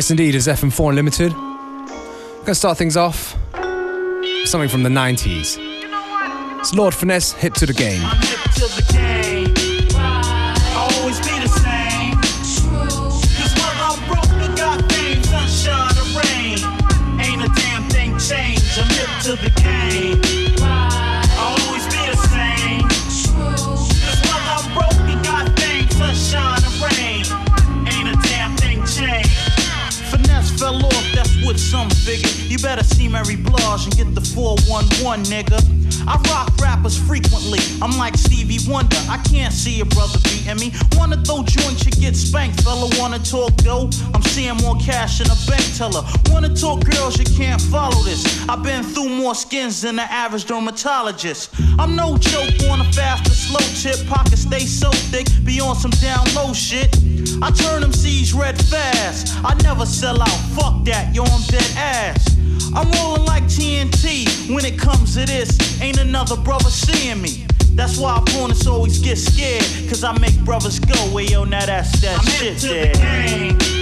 This indeed is FM4 Unlimited. We're gonna start things off with something from the 90s. It's Lord Finesse, Hip to the Game. Better see Mary Blige and get the 411, nigga. I rock rappers frequently. I'm like Stevie Wonder. I can't see a brother beating me. Wanna throw joints, you get spanked. Fella wanna talk dough? I'm seeing more cash in a bank teller. Wanna talk girls, you can't follow this. I've been through more skins than the average dermatologist. I'm no joke on a fast or slow tip. Pockets stay so thick, be on some down low shit. I turn them C's red fast. I never sell out. Fuck that, yo, I'm dead ass. I'm rolling like TNT when it comes to this. Ain't another brother seeing me. That's why opponents always get scared. Cause I make brothers go, way yo, now that's that I'm shit hip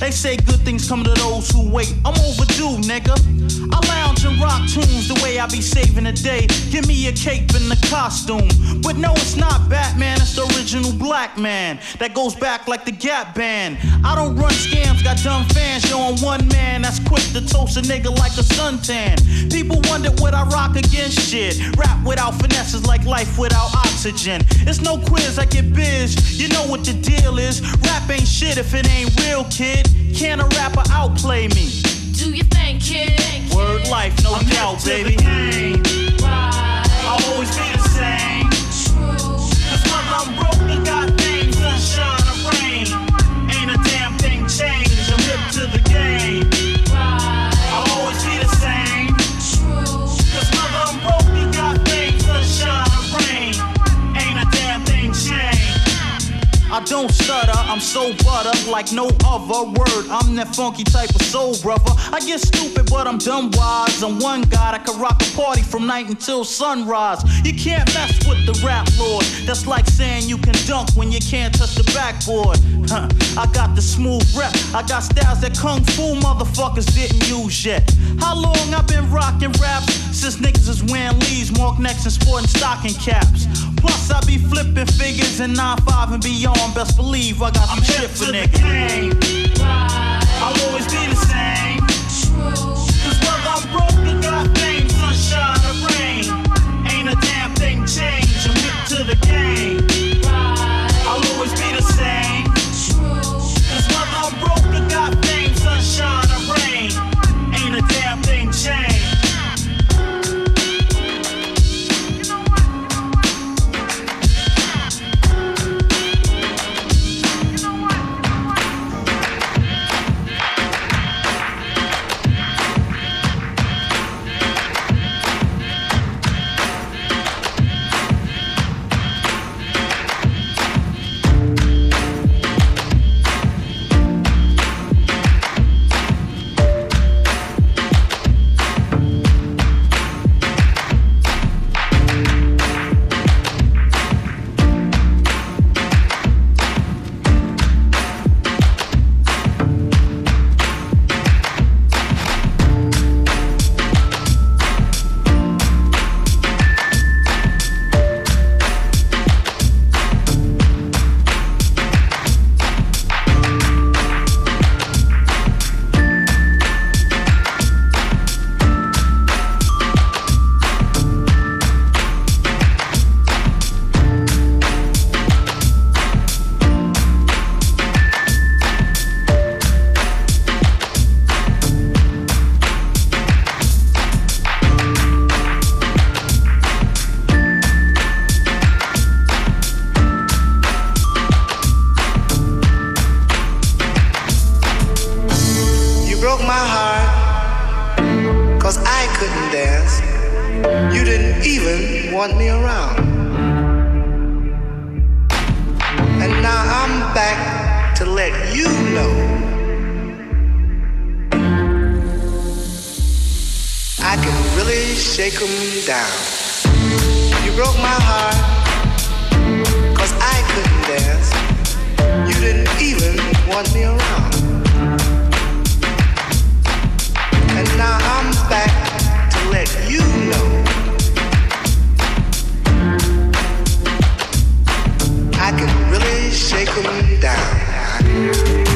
They say good things come to those who wait. I'm overdue, nigga. I lounge and rock tunes the way I be saving the day. Give me a cape and a costume. But no, it's not Batman, it's the original black man. That goes back like the Gap Band. I don't run scams, got dumb fans. I'm one man that's quick to toast a nigga like a suntan. People wonder what I rock against shit. Rap without finesse is like life without oxygen. It's no quiz, I get biz. You know what the deal is. Rap ain't shit if it ain't real, kid. Can a rapper outplay me? Do you think, kid? Word life, no doubt, baby. I'll always be don't stutter, I'm so butter like no other word. I'm that funky type of soul brother. I get stupid, but I'm dumb wise. I'm one god. I can rock a party from night until sunrise. You can't mess with the rap lord. That's like saying you can dunk when you can't touch the backboard. Huh. I got the smooth rep. I got styles that kung fu motherfuckers didn't use yet. How long I been rocking raps? Since niggas is wearing leaves, mark necks and sporting stocking caps. Plus I be flipping figures and 9-5 and beyond. Best believe I got some shit for niggas. Want me around. And now I'm back to let you know. I can really shake shake 'em down. You broke my heart, cause I couldn't dance. You didn't even want me around. And now I'm back to let you know. 'Em down.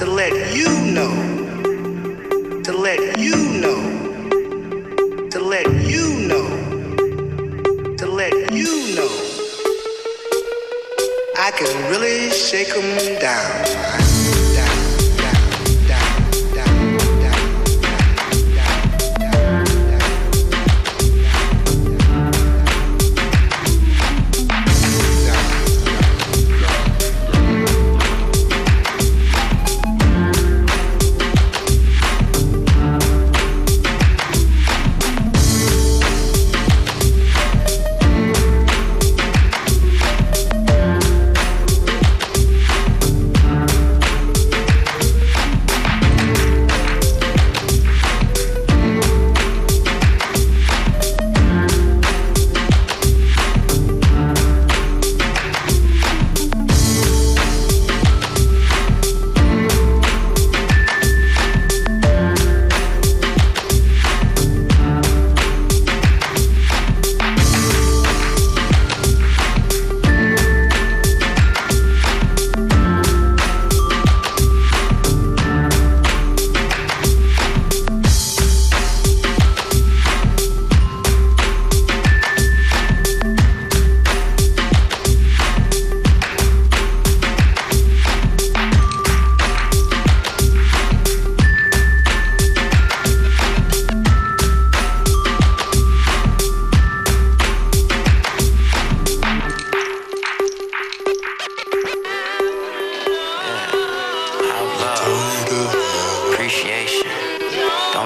To let you know. To let you know. To let you know. To let you know. I can really shake 'em down. Down,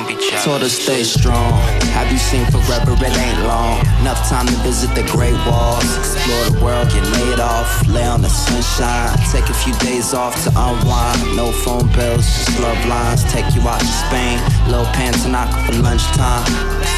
Don't be. Told her stay strong. Have you seen forever? It ain't long. Enough time to visit the Great Walls, explore the world, get laid off, lay on the sunshine. Take a few days off to unwind. No phone bills, just love lines. Take you out to Spain, little Pantanaca for lunchtime.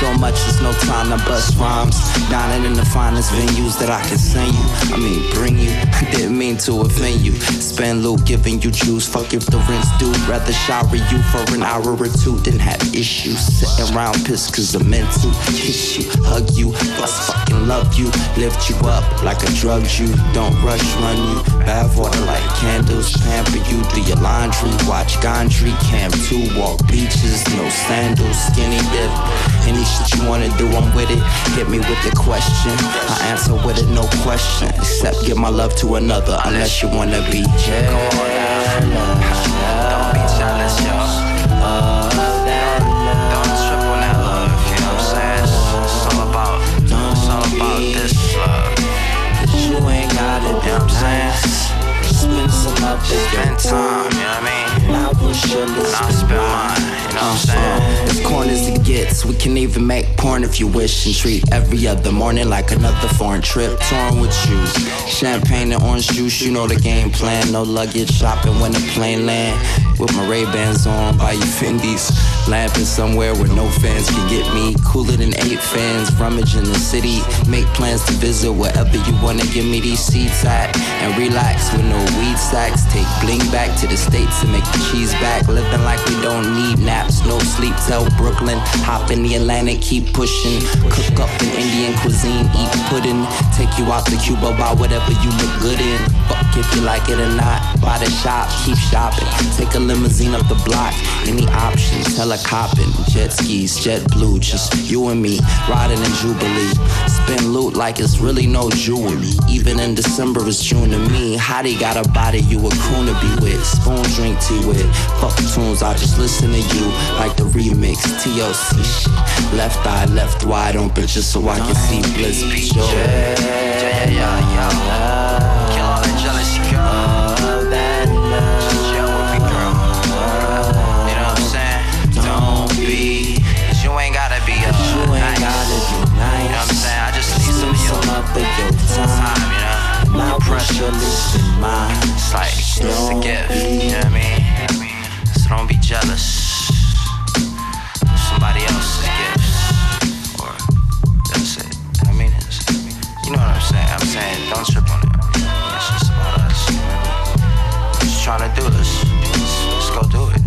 So much, there's no time to bust rhymes. Dining in the finest venues that I can send you. I mean, bring you. I Didn't mean to offend you. Spend loot giving you juice. Fuck if the rent's due. Rather shower you for an hour or two than have issues. Sitting around pissed cause I'm meant to kiss you, hug you, plus fucking love you. Lift you up like I drugged you. Don't rush, run you. Bath water like candles. Pamper you, do your laundry. Watch Gondry. Camp 2, walk beaches. No sandals, skinny dip. Any shit you wanna do, I'm with it. Hit me with the question. I answer with it, no question. Except give my love to another, unless you wanna be jealous. Don't be jealous. Ain't gotta You know what I'm saying? Spend some of it, Spend time, you know what I mean? I wish you And I'll spend mine, you know what I'm uh-huh. saying? As corny as it gets, we can even make porn if you wish and treat every other morning like another foreign trip. Torn with shoes, champagne and orange juice, you know the game plan. No luggage shopping when the plane land. with my Ray Bans on by you Fendi's. Lamping somewhere where no fans can get me. Cooler than eight fans, rummage in the city. Make plans to visit wherever you wanna give me these seats at. And relax with no weed sacks. Take bling back to the States and make the cheese back. Living like we don't need naps, no sleep. Tell Brooklyn, hop in the Atlantic, keep pushing. Cook up an Indian cuisine, eat pudding. Take you out to Cuba, buy whatever you look good in. Fuck if you like it or not. Buy the shop, keep shopping. Take a limousine up the block. Any options, helicoptering, jet skis, jet blue, just you and me, riding in Jubilee. Spend loot like it's really no jewelry. Even in December, it's June to me. Hottie got a body you a coon to be with. Spoon drink tea with. Fuck tunes, I just listen to you like the remix. TLC shit. Left eye left wide open just so I can see bliss sure. Yeah, yeah, yeah, some your Some of your time. you know? My pressure pressure. is mine. It's like, it's a gift, you know what I mean? So don't be jealous. of Somebody else's gifts. Or that's it. I mean, it's, you know what I'm saying? I'm saying, don't trip on it. It's just about us. You know? Just trying to do this. Let's, let's go do it.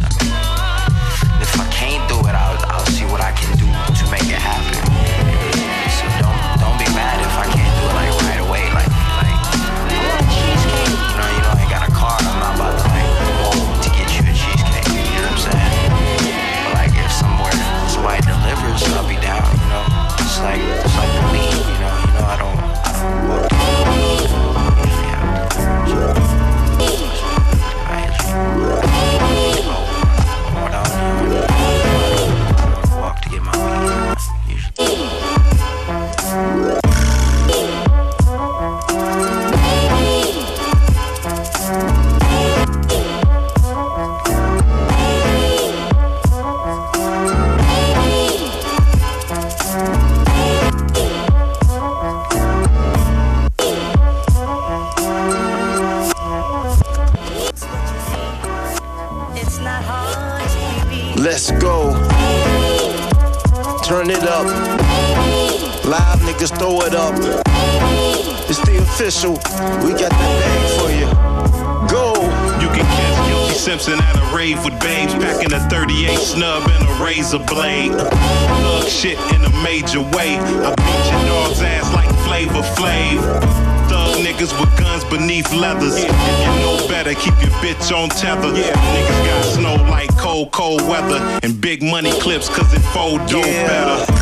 Bitch on tether. Yeah. Niggas got snow like cold, cold weather. And big money clips cause it fold dope Yeah. better.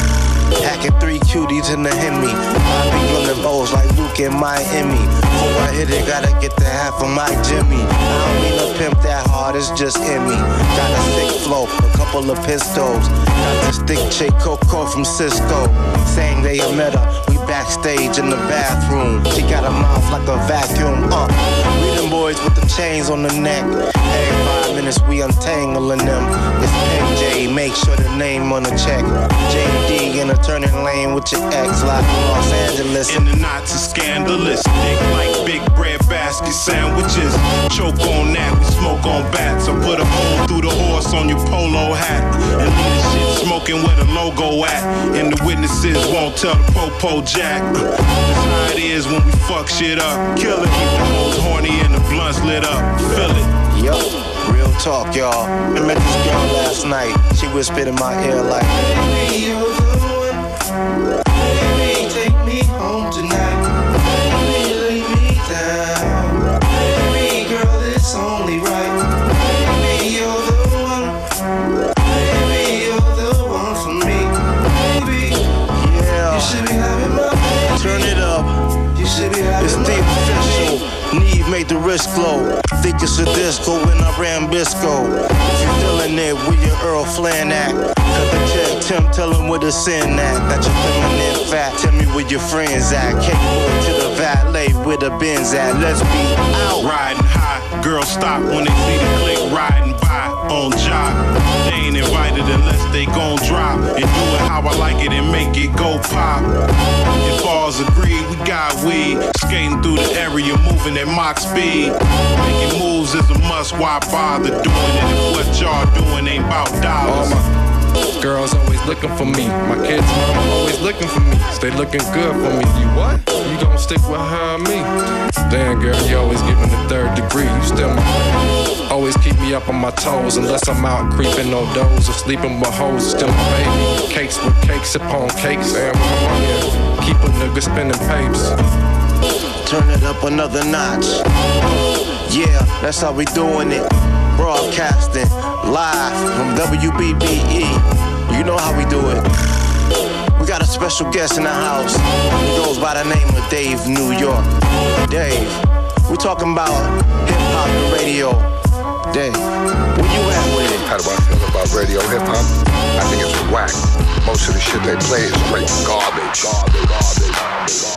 Hacking three cuties in the Hemi. I be on the O's like Luke in Miami. Before I hit it, gotta get the half of my Jimmy. I don't mean to pimp that hard, it's just in me. Got a thick flow, a couple of pistols. Got this thick chick Coco from Cisco. Saying they a met her, we backstage in the bathroom. She got a mouth like a vacuum. Uh, boys with the chains on the neck. Every five minutes we untangling them. It's KJ, make sure the name on the check. JD in a turning lane with your ex, from Los Angeles. And the knots are scandalous. Thick like big bread basket sandwiches. Choke on that, we smoke on bats. I put a hole through the horse on your polo hat. And leave the shit smoking where the logo at. And the witnesses won't tell the popo jack. That's how it is when we fuck shit up. Kill it, keep the hoes horny and the blunts lit up. Feel it. Real talk, y'all. I met this girl last night. She whispered in my ear like, wrist glow. Think it's a disco when I ran Bisco. If you feeling it, where your Earl Flan at? Cut the check, Tim, tell him where the sin at. Got your feminine fat, tell me where your friends at. Go to the valet where the Benz at. Let's be out. Riding high, girls stop when they see the click riding by on job. They ain't invited unless they gon' drop and do it how I like it and make it go pop. If all's agreed, we got weed. Skating through the area, moving at Mach speed. Making moves is a must why bother doing it if what y'all doing ain't about dollars? my girls always looking for me. My kids' mama always looking for me. Stay looking good for me. You what? You gon' stick her me? Damn, girl, you always giving the third degree. You still my man. Always keep me up on my toes unless I'm out creeping no doors or sleeping with hoes. Still my baby. Cakes with cakes upon cakes. And on here, keep a nigga spinning papes. Turn it up another notch. Yeah, that's how we doing it. Broadcasting live from WBBE. You know how we do it. We got a special guest in the house. He goes by the name of Dave New York. Dave, we talking about hip hop and radio. Dave, where you at with it? How do I feel about radio hip hop? I think it's whack. Most of the shit they play is straight garbage. Garbage, garbage, garbage.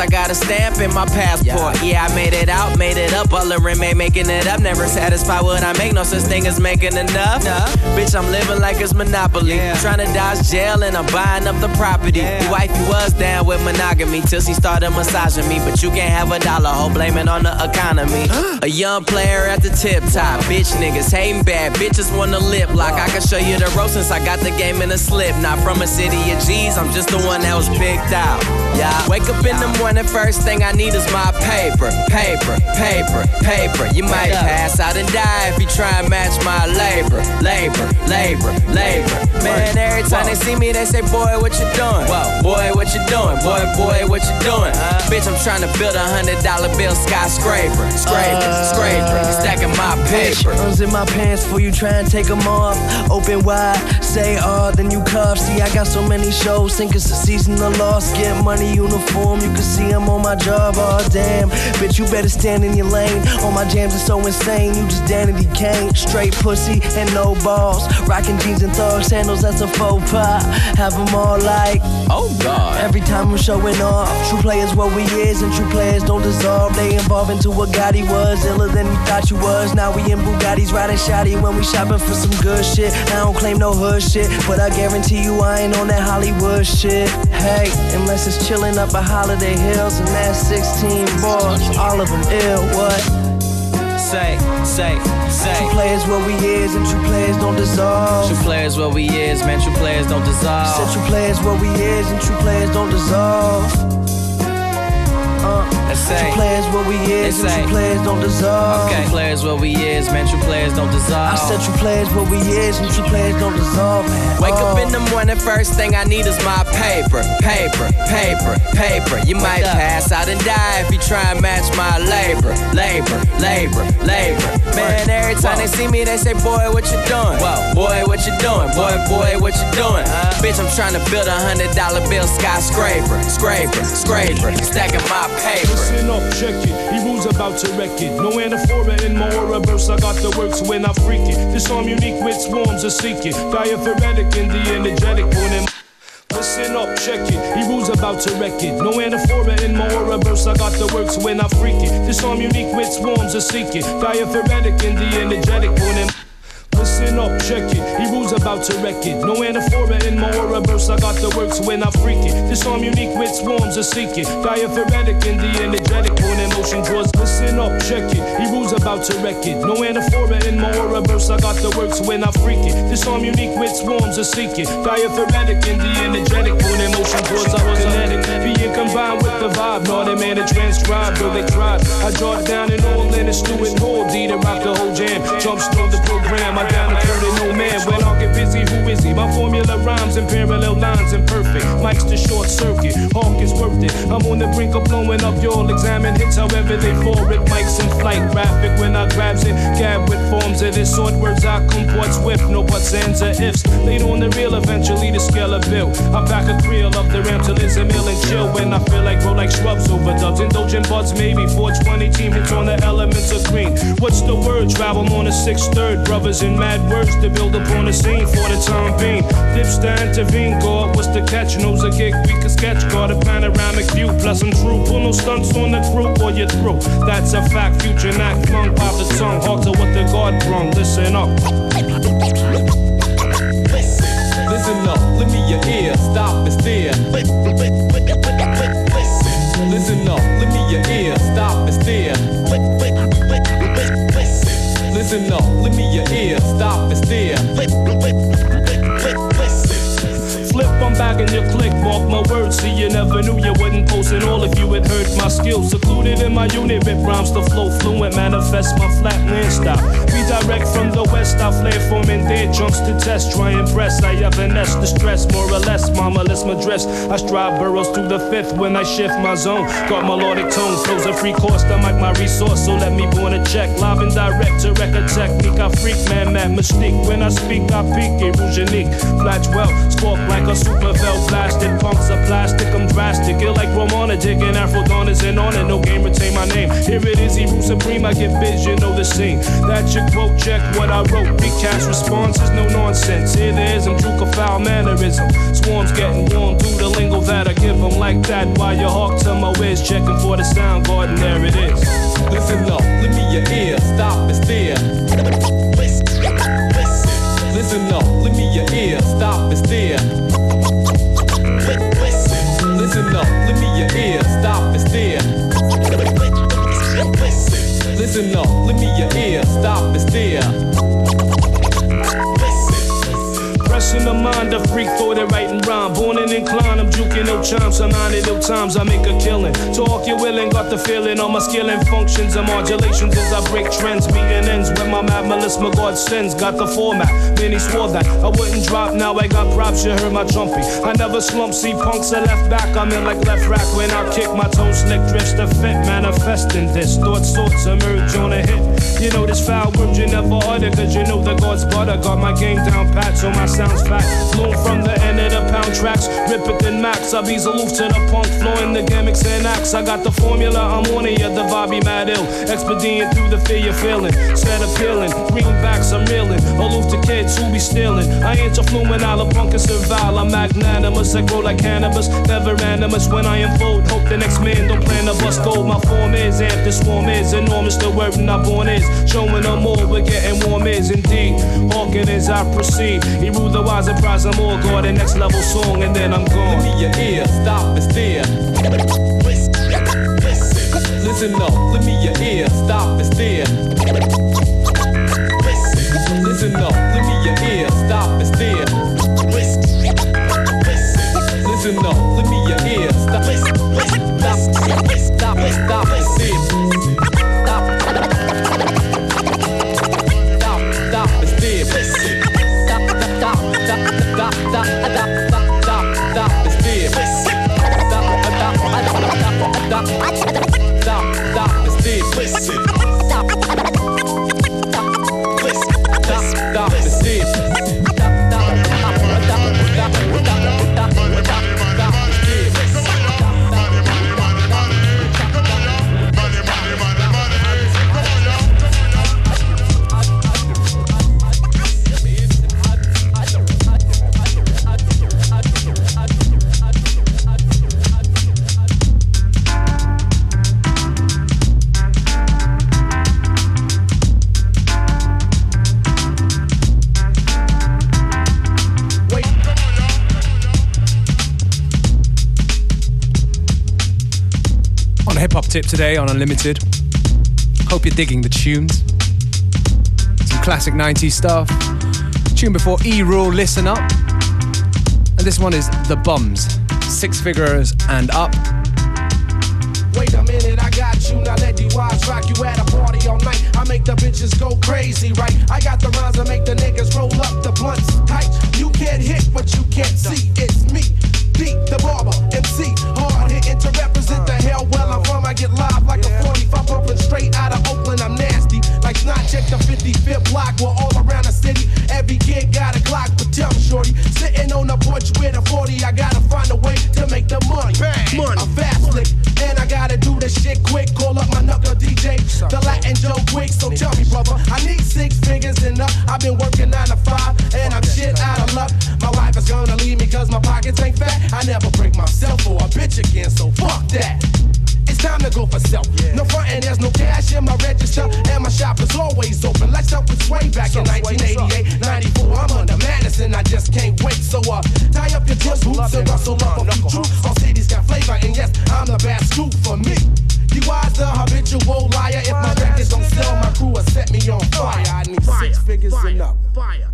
I got a stamp in my passport. Yeah, made it up. All the remain making it up. Never satisfied what I make, no such thing as making enough. Bitch, I'm living like it's Monopoly. Trying to dodge jail and I'm buying up the property. Your wifey was down with monogamy till she started massaging me. But you can't have a dollar, hoe, blaming on the economy. a young player at the tip top. Bitch niggas hating bad, bitches want a lip lock. I can show you the road since I got the game in a slip. Not from a city of G's, I'm just the one that was picked out. Yeah, wake up in the morning, first thing I need is my paper, paper, paper, paper. You might pass out and die if you try and match my labor, labor, labor, labor. Man, every time they see me, they say, boy, what you doing? Boy, what you doing? Boy, boy, what you doing? Uh-huh. Bitch, I'm trying to build a hundred dollar bill skyscraper, scraper, uh-huh. scraper, stacking my paper. Runs in my pants for you try and take them off. Open wide, say all, then you cuff. See, I got so many shows, think it's a season of loss. Get money uniform, you can see I'm on my job. Oh, damn. Bitch, you better stand in your lane. All my jams are so insane, you just Danity Kane. Straight pussy and no balls. Rocking jeans and thug sandals, that's a faux pas. Have them all like, oh God. Every time I'm showing off, true players what we is, and true players don't dissolve. They evolve into what God he was, iller than you thought you was. Now we in Bugattis riding shoddy when we shopping for some good shit. I don't claim no hood shit, but I guarantee you I ain't on that Hollywood shit. Hey, unless it's chilling up at Holiday Hills and that's 16 bars, all of them ill. What? Say, say, say. True players where we is, and true players don't dissolve. True players where we is, man. True players don't dissolve. Said true players where we is, and true players don't dissolve. Uh, Say. true players where we is, and true players don't dissolve. Okay. Players where we is, man. True players don't dissolve. I said true players where we is, and true players don't dissolve, man. Wake up Oh. in the morning, first thing I need is my paper, paper, paper, paper. You might pass out and die if you try and match my labor, labor, labor, labor. Man, every time they see me, they say, Boy, what you doing? Whoa, boy, what you doing? Boy, boy, what you doing? Uh-huh. Bitch, I'm trying to build a hundred dollar bill skyscraper, scraper, scraper, stacking my paper. Listen up, check it. He rules about to wreck it. No anaphora in my aura burst. I got the works when I freak it. This arm unique with swarms of seeking. Diaphoretic in the energetic morning. Listen up, check it. E-Rule's about to wreck it. No anaphora in my aura burst. I got the works when I freak it. This arm unique with swarms of seeking. Diaphoretic in the energetic morning. Listen up, check it. E-Rule's about to wreck it. No anaphora in my aura burst. I got the works when I freak it. This arm unique with swarms of seeking. Diaphoretic in the energetic when emotion draws. Listen up, check it. E-Rule's about to wreck it. No anaphora in my aura burst. I got the works when I freak it. This arm unique with swarms of seeking. Diaphoretic in the energetic when emotion draws. I was kinetic. Being combined with the vibe. A man to transcribe, though they tried. I jot down in all in a stew and hold. D to rock the whole jam. Jump stole the program. I down and turn no man. When I get busy, who is he? My formula rhymes and parallel lines and perfect. Mike's the short circuit. Hawk is worth it. I'm on the brink of blowing up. You'll examine hits however they fall. It Mike's in flight. Graphic when I grabs it. Gab with forms of this sort. Words I comport swift. No buts, ands, or ifs. Later on the real, eventually the scale of bill. I back a creel up the ramp till it's a mill and chill. When I feel like grow like shrubs over dubs. Indulgent buds, maybe 420 team hits on the elements of green. What's the word? Travel on a sixth third. Brothers in mad words to build upon a scene for the time being. Dips to intervene, God, what's the catch? Knows a gig we can sketch, got a panoramic view. Plus I'm true, pull no stunts on the crew or you're through. That's a fact, future not flung by the tongue. Hard to what the God brung, listen up. Listen up, lend me your ear, stop and stare. Listen up, lend me your ear, stop and stare. Listen up, lend me your ear, stop and stare. Flip, I'm back in your click, mark my words. See, you never knew you wouldn't post it all if you had heard my skills. Secluded in my unit, rip rhymes to flow fluent, manifest my flatland style. Redirect from the west, I flare forming dead chunks to test. Try and press, I evanesce the stress, more or less. Mama, let's my dress. I strive burrows through the fifth when I shift my zone. Got melodic tone, flows a free course, I mic my resource, so let me born a check. Live and direct to record technique. I freak, man, mad mystique. When I speak, I peak, it rouge unique. Flash well, spark like a super belt blasted. Punks are plastic, I'm drastic. Ill like Romana, digging Afro Donnas and on it. No game, retain my name. Here it is, E-Rule supreme. I get vision, know the scene. That your quote, check what I wrote. Recast responses, no nonsense. Here there is, I'm a foul mannerism. Swarms getting warm through the lingo that I give them like that. While you hawk to my whiz, checking for the sound garden, there it is. Listen up, lend me your ear, stop and stare. Listen up, lend me your ear, stop and stare. Listen up, lend me your ear, stop and stare. Listen up, lend me your ear, stop and stare. Pressing the mind, of freak thought it right and rhyme. Born and inclined, I'm juking no chimes. I'm minding no times, I make a killing. Talk you willing, got the feeling. All my skill and functions and modulations as I break trends. Meeting ends when my mad Melissa my God sends. Got the format, many swore that I wouldn't drop. Now I got props, you heard my trumpy. I never slump, see punks are left back. I'm in like left rack when I kick my toe slick drifts to fit. Manifesting this, thoughts, sorts emerge on a hit. You know this foul word you never utter, cause you know the God's butter. Got my game down pat, so my fat. Bloom from the end of the pound tracks, rip it then max. I bees aloof to the punk, flowing the gimmicks and acts. I got the formula, I'm on it, yeah, the vibe be mad ill. Expedient through the fear you're feeling, set appealing. Greenbacks, I'm reeling, aloof to kids who be stealing. I ain't your fluent, I'll punk and survive. I'm magnanimous, I grow like cannabis, never animus when I unfold. Hope the next man don't plan to bust gold, my form is. Amp the swarm is enormous, the word I born is. Showing them more, we're getting warm is indeed. Hawking as I proceed. He ruled the wise and prize them all. Go the next level song, and then I'm gone. Give me your ear, stop and stare. Listen up, let me your ear, stop and stare. Listen up, let me your ear, stop and stare. Listen up, let me your ear, stop, stop, stop, stop and stare. Tip today on Unlimited. Hope you're digging the tunes. Some classic 90s stuff. Tune before E Rule, Listen Up. And this one is The Bums. Six figures and up. Wait a minute, I got you. Now let these wise rock you at a party all night. I make the bitches go crazy, right? I got the rhymes that make the niggas roll up the blunts tight. You can't hit what you can't see. It's me, D, the barber, MC. I'm. Get live like a 45 bumping straight out of Oakland. I'm nasty. Like Snot check the 55th block. We're all around the city. Every kid got a Glock, but tell shorty. Sitting on the porch with a 40. I gotta find a way to make the money. Money. A fast lick. And I gotta do this shit quick. Call up my knuckle DJ, the Latin Joe Quick. So tell me, brother, I need six figures and up. I've been working nine to five, and I'm shit out of luck. My wife is gonna leave me cause my pockets ain't fat. I never break myself for a bitch again, so fuck that. Time to go for self. No frontin', there's no cash in my register, and my shop is always open. Let's up with sway back in 1988, 94. I'm under Madison, I just can't wait. So uh, tie up your tips, boots, and rustle up a few troops. All cities got flavor, and yes, I'm the best scoop for me. You was the habitual liar. If my records don't sell, my crew will set me on fire. I need six figures and up. Fire.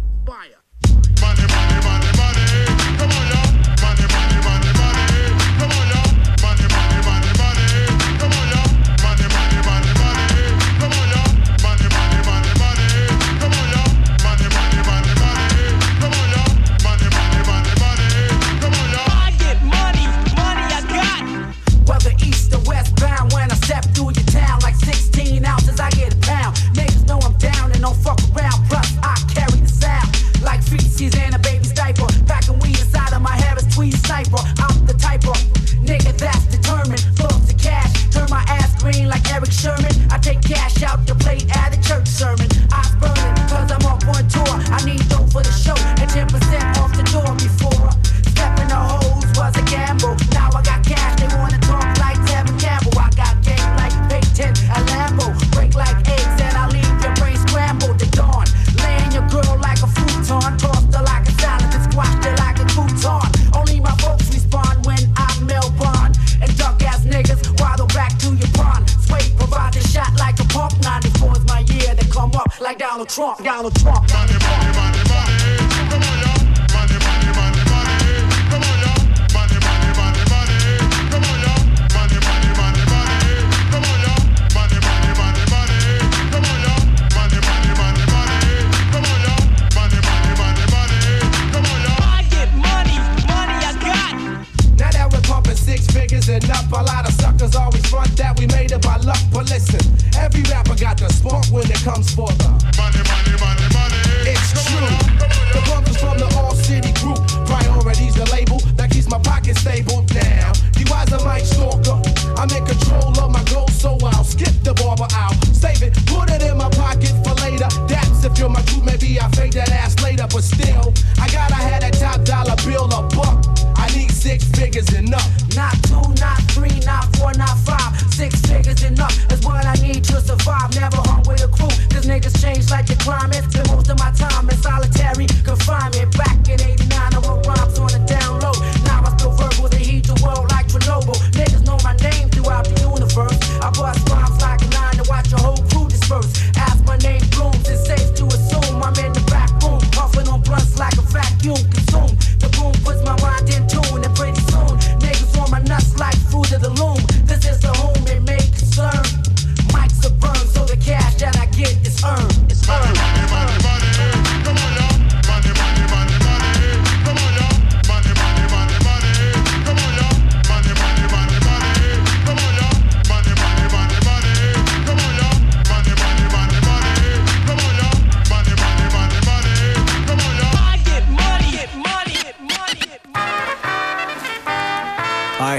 Donald Trump.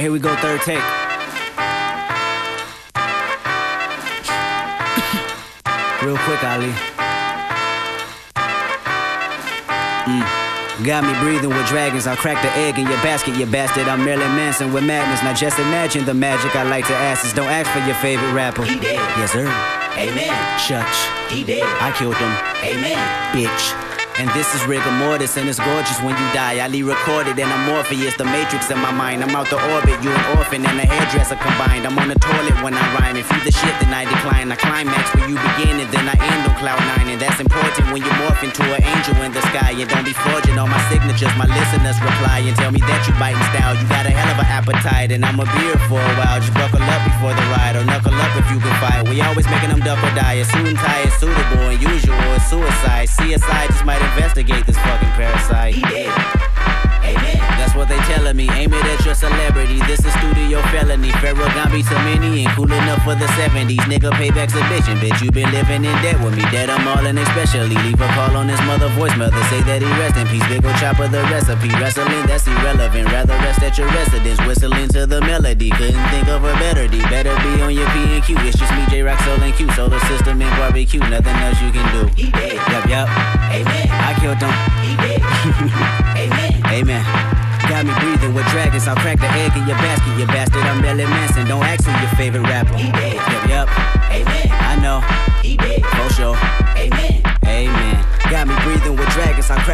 We go, third take. Real quick, Ali. Mm. Got me breathing with dragons. I'll crack the egg in your basket, you bastard. I'm Marilyn Manson with madness. Now just imagine the magic I like to ask is don't ask for your favorite rapper. He did. Yes, sir. Amen. Church. He did. I killed him. Amen. Bitch. And this is rigor mortis, and it's gorgeous when you die. Ali recorded, and I'm Morpheus, the matrix in my mind. I'm out the orbit, you an orphan and a hairdresser combined. I'm on the toilet when I rhyme. If you the shit, then I decline. I climax where you begin, and then I end on cloud nine. And that's important when you morph into an angel in the sky. And don't be forging all my signatures. My listeners reply and tell me that you biting style. You got a hell of an appetite, and I'm a beer for a while. Just buckle up before the ride, or knuckle up if you can fight. We always making them duck or die. A suit and tie is suitable, and usual is suicide. CSI just might investigate this fucking parasite. Amen. That's what they telling me. Aim it at your celebrity. This is studio felony. Pharaoh Gambi to many and cool enough for the 70s. Nigga, payback's a bitch. And bitch, you been living in debt with me. Dead I'm all in especially. Leave a call on his mother voicemail to say that he rest in peace. Big ol' chopper the recipe. Wrestling, that's irrelevant. Rather rest at your residence. Whistling to the melody. Couldn't think of a better D. Better be on your P and Q. It's just me, Jay Rock, Soul and Q. Solar system and barbecue. Nothing else you can do. He dead. Yup, yup. Amen. I killed him. He dead. Amen. Amen. Got me breathing with dragons. I'll crack the egg in your basket, you bastard. I'm Marilyn Manson. Don't ask who your favorite rapper. He. Yup, yup. Amen. I know. He did. For sure.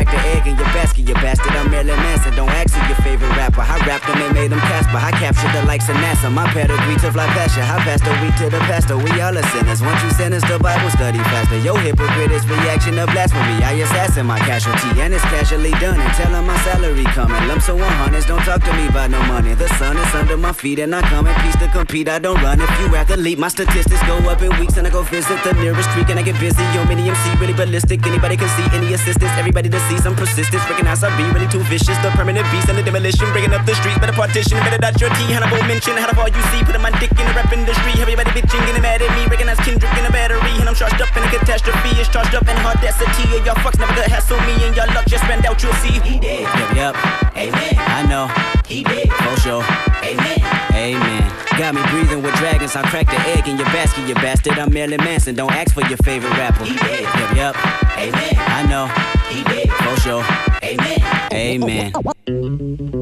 Crack the egg in your basket, you bastard. I'm Marilyn Manson. Don't ask who your favorite rapper. I rapped them and made them Casper. I captured the likes of NASA. My pedigree to fly you. I passed the week to the pastor. We all are sinners. Once you sentence the Bible study faster. Yo, hypocrite is reaction to blasphemy. I assassin my casualty and it's casually done. And tell my salary coming. Lumps of 100s. Don't talk to me about no money. The sun is under my feet and I come in peace to compete. I don't run. If you athlete, my statistics go up in weeks and I go visit the nearest creek and I get busy. Yo, mini MC really ballistic. Anybody can see any assistance. Everybody to see some persistence. Recognize I be really too vicious. The permanent beast and the demolition. Bringing up the street. Better partition. Better dot your T. Hannibal mention. How to all you see. Putting my dick in the rap industry. Everybody bitching. Getting mad at me. Recognize Kendrick in a battery. And I'm charged up in a catastrophe. It's charged up in audacity. And y'all fucks never gonna hassle me. And y'all luck just spend out. You'll see. He did. Yup, yup. Amen. I know. He did. For sure. Amen. Amen. Got me breathing with dragons. I'll crack the egg in your basket, you bastard. I'm Marilyn Manson. Don't ask for your favorite rapper. He did. Yup, yup. Amen. I know. He did. For sure. Amen. Amen.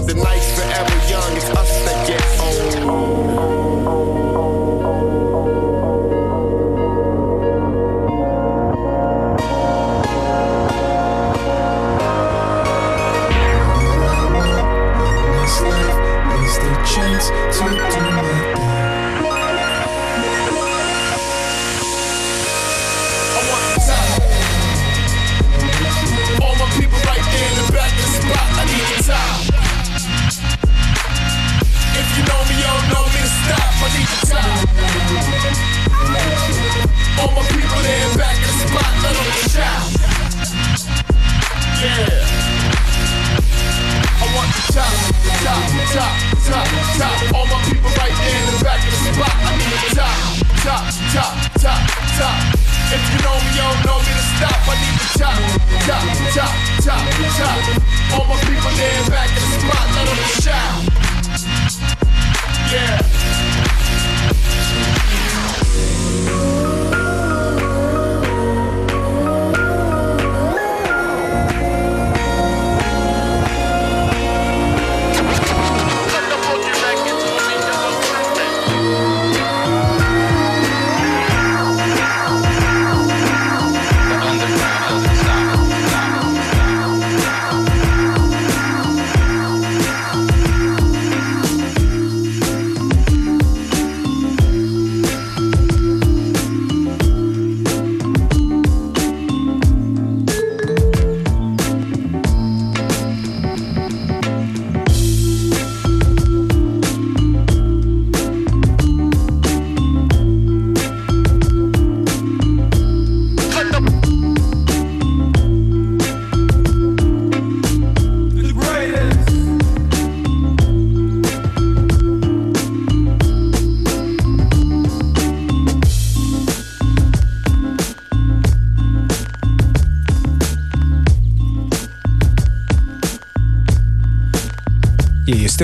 hold the nights forever.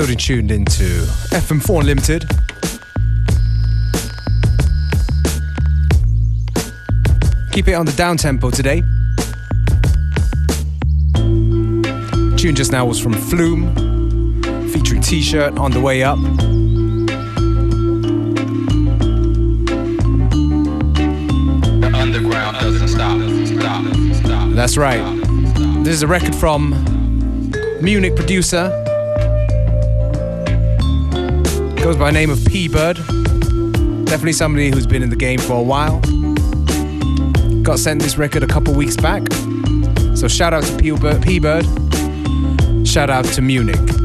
still tuned into FM4 Unlimited. Keep it on the down tempo today. Tune just now was from Flume, featuring T shirt on the way up. The underground doesn't stop. stop. That's right. This is a record from Munich producer Goes by the name of P Bird. Definitely somebody who's been in the game for a while. Got sent this record a couple weeks back. So shout out to P Bird. Shout out to Munich.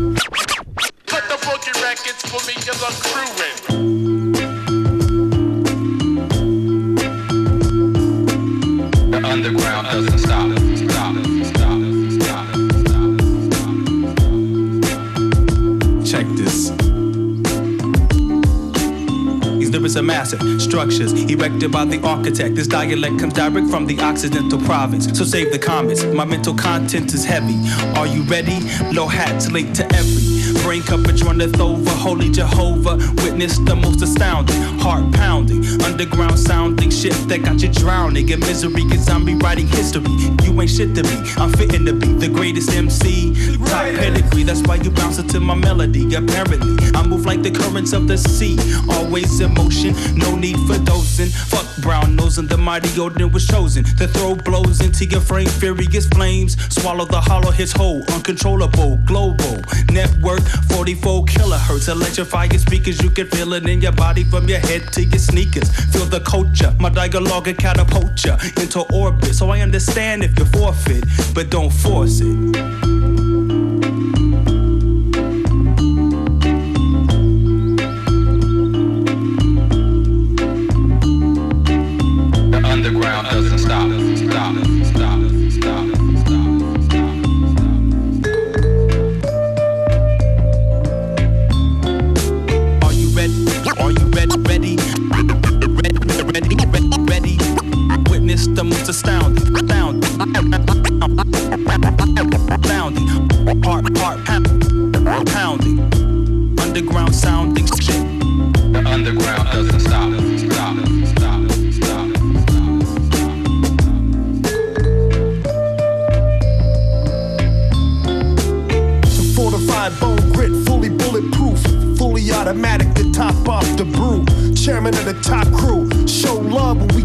structures erected by the architect. This dialect comes direct from the Occidental province. So save the comments. My mental content is heavy. Are you ready? Low hats linked to every brain is runneth over. Holy Jehovah, witness the most astounding, heart pounding, underground sounding shit that got you drowning in misery. Cause I'm rewriting history. You ain't shit to me. I'm fitting to be the greatest MC. Top pedigree, that's why you bounce into my melody. Apparently, I move like the currents of the sea. Always in motion, no need for dosing. Fuck brown nosing, the mighty Odin was chosen to throw blows into your frame. Furious flames, swallow the hollow hits whole. Uncontrollable, global network, 44 kilohertz. Electrify your speakers, you can feel it in your body from your head to your sneakers. Feel the culture, my dialogue catapult ya into orbit. So I understand if you forfeit, but don't force it.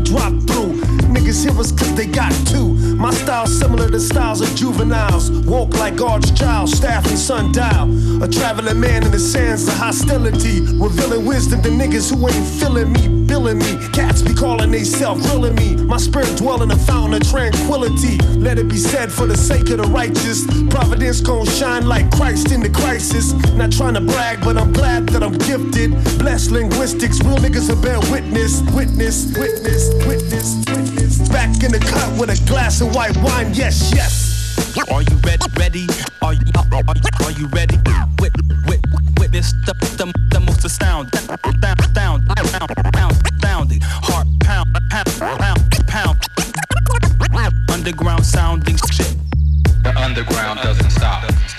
Drop through. Niggas hear us cause they got two. My style similar to styles of juveniles. Walk like Arch Giles, staff and sundial. A traveling man in the sands of hostility. Revealing wisdom to niggas who ain't feeling me, billing me. Cats be calling they self reeling me. My spirit dwell in a fountain of tranquility. Let it be said for the sake of the righteous. Providence gon' shine like Christ in the crisis. Not trying to brag, but I'm glad that I'm gifted. Blessed linguistics, real niggas will bear witness. Witness, witness, witness, witness. Back in the cut with a glass of white wine, yes, yes. Are you ready? Ready? Are you are, are, are you ready? Wit, wit, witness the, the, the most astounding, astound, astound, astound, astounding, heart pound, pound, pound, pound, underground sounding shit. The underground doesn't stop. Stop. Stop.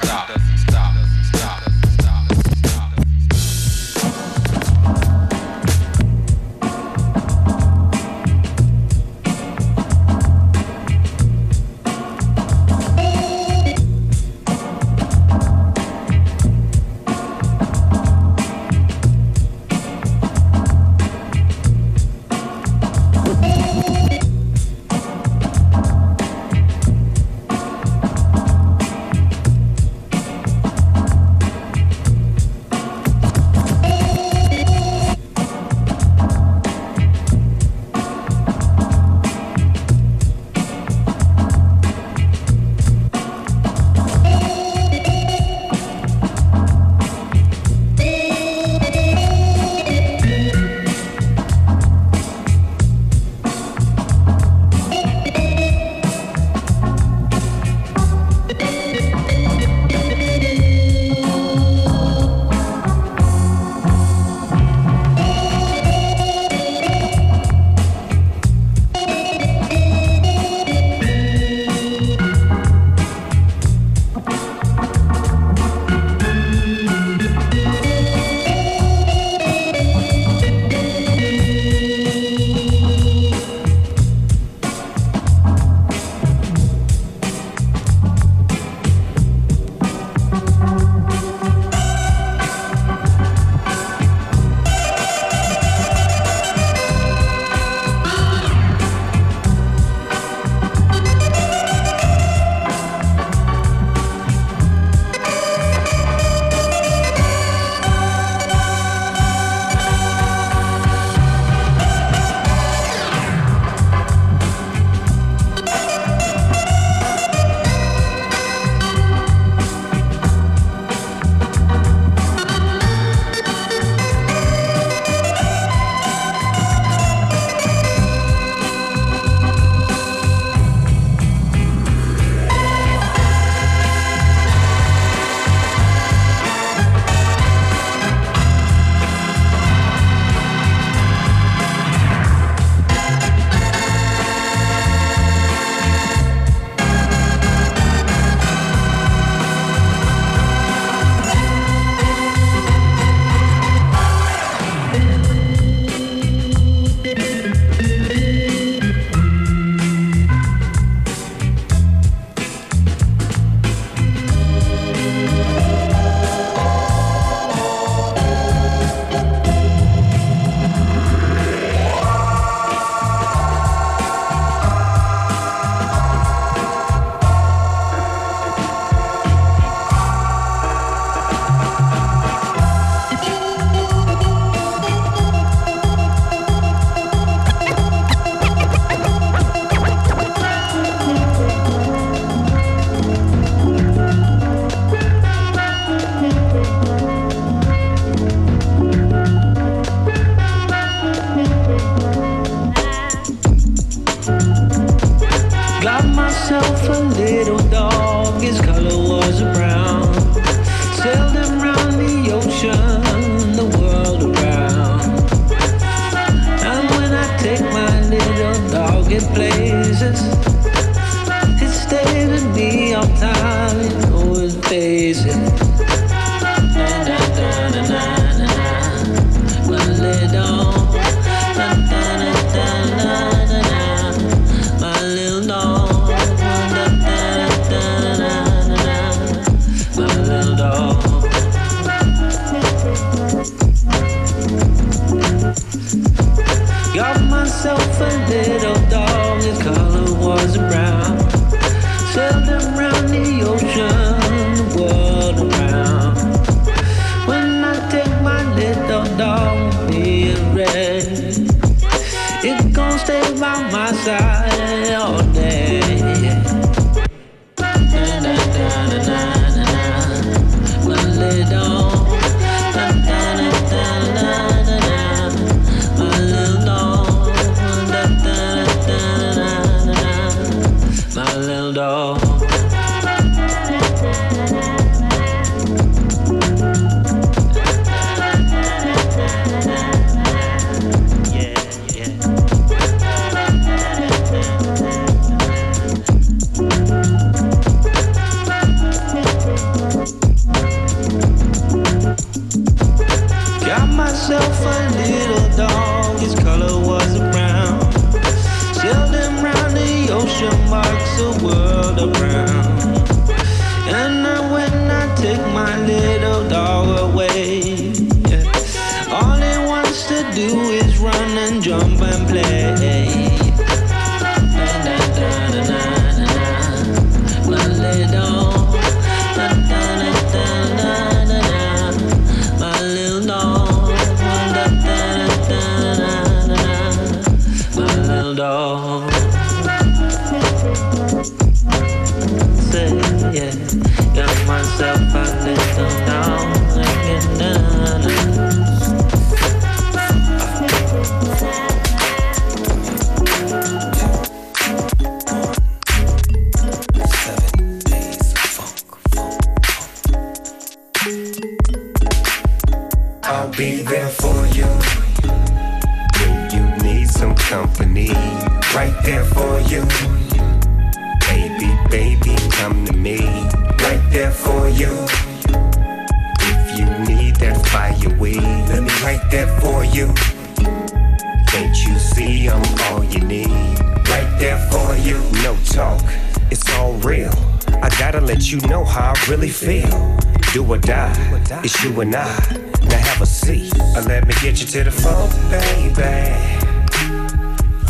you and I. Now have a seat. Let me get you to the phone, baby.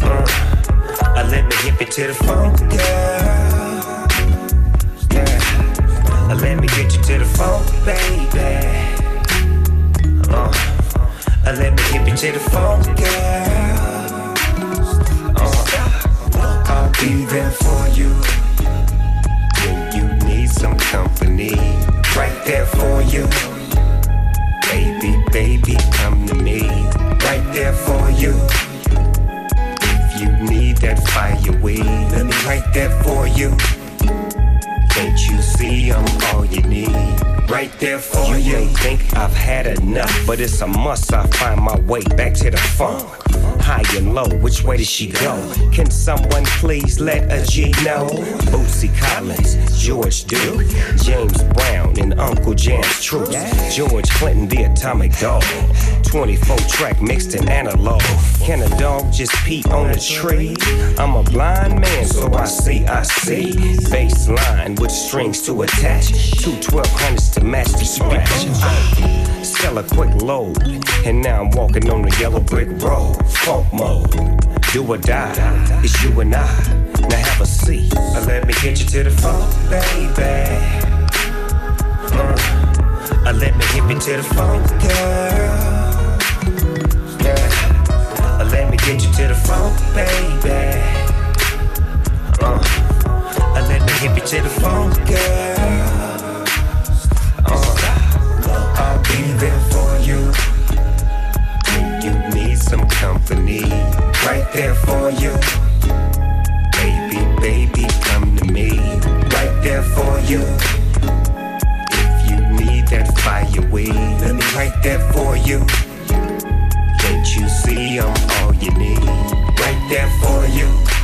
Uh, let me get you to the phone, uh, girl. Yeah. Uh, let me get you to the phone, baby. It's a must. I find my way back to the funk. High and low, which way did she go? Can someone please let a G know? Bootsy Collins, George Duke, James Brown, and Uncle Jam's troops. George Clinton, the atomic dog. 24 track mixed in analog. Can a dog just pee on a tree? I'm a blind man, so I see, I see. Baseline with strings to attach. Two 1200s to match the scratch. Sell a quick load, and now I'm walking on the yellow brick road. Funk mode, do or die. It's you and I. Now have a seat, let me get you to the funk, baby. Uh, let me hit me to the funk, girl. get you to the phone, baby. Uh, I let me hit you to the phone, girl. Uh, I'll be there for you. When you need some company, right there for you. Baby, baby, come to me, right there for you. If you need that fire weed, let me right there for you you see, I'm all you need. Right there for you.